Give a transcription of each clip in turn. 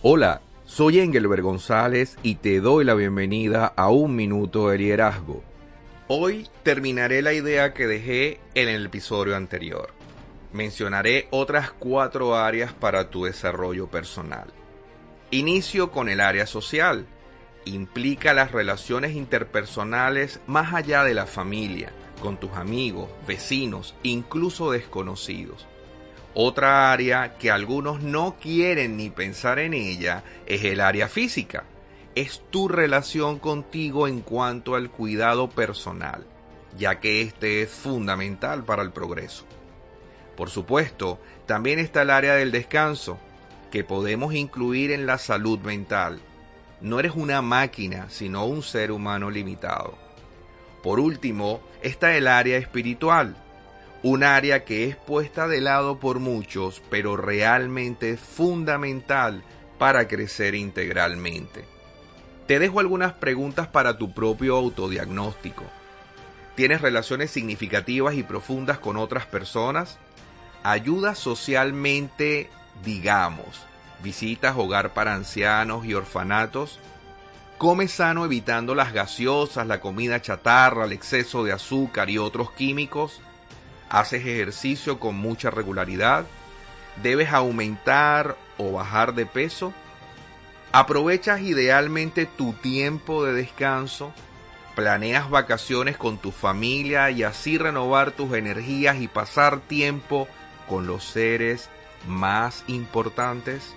Hola, soy Engelbert González y te doy la bienvenida a Un Minuto de Liderazgo. Hoy terminaré la idea que dejé en el episodio anterior. Mencionaré otras cuatro áreas para tu desarrollo personal. Inicio con el área social. Implica las relaciones interpersonales más allá de la familia, con tus amigos, vecinos, incluso desconocidos. Otra área que algunos no quieren ni pensar en ella es el área física. Es tu relación contigo en cuanto al cuidado personal, ya que este es fundamental para el progreso. Por supuesto, también está el área del descanso, que podemos incluir en la salud mental. No eres una máquina, sino un ser humano limitado. Por último, está el área espiritual, un área que es puesta de lado por muchos, pero realmente es fundamental para crecer integralmente. Te dejo algunas preguntas para tu propio autodiagnóstico. ¿Tienes relaciones significativas y profundas con otras personas? ¿Ayudas socialmente, digamos? ¿Visitas hogar para ancianos y orfanatos? ¿Comes sano evitando las gaseosas, la comida chatarra, el exceso de azúcar y otros químicos? Haces ejercicio con mucha regularidad, debes aumentar o bajar de peso, aprovechas idealmente tu tiempo de descanso, planeas vacaciones con tu familia y así renovar tus energías y pasar tiempo con los seres más importantes,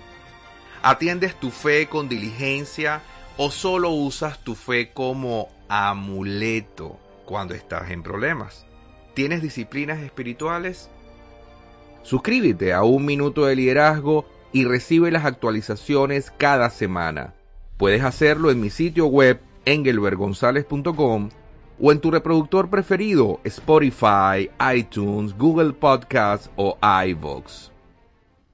atiendes tu fe con diligencia o solo usas tu fe como amuleto cuando estás en problemas. ¿Tienes disciplinas espirituales? Suscríbete a Un Minuto de Liderazgo y recibe las actualizaciones cada semana. Puedes hacerlo en mi sitio web engelbergonzalez.com o en tu reproductor preferido Spotify, iTunes, Google Podcasts o iVoox.